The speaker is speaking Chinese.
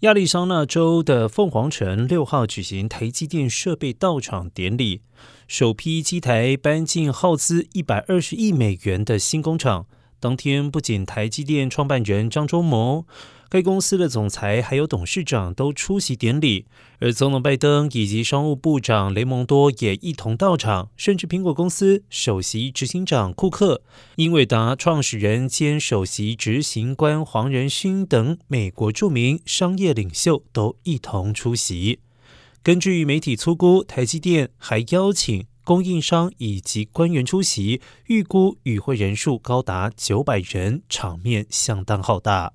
亚利桑那州的凤凰城六号举行台积电设备到场典礼，首批机台搬进耗资一百二十亿美元的新工厂。当天，不仅台积电创办人张忠谋。该公司的总裁还有董事长都出席典礼，而总统拜登以及商务部长雷蒙多也一同到场，甚至苹果公司首席执行长库克、英伟达创始人兼首席执行官黄仁勋等美国著名商业领袖都一同出席。根据媒体粗估，台积电还邀请供应商以及官员出席，预估与会人数高达九百人，场面相当浩大。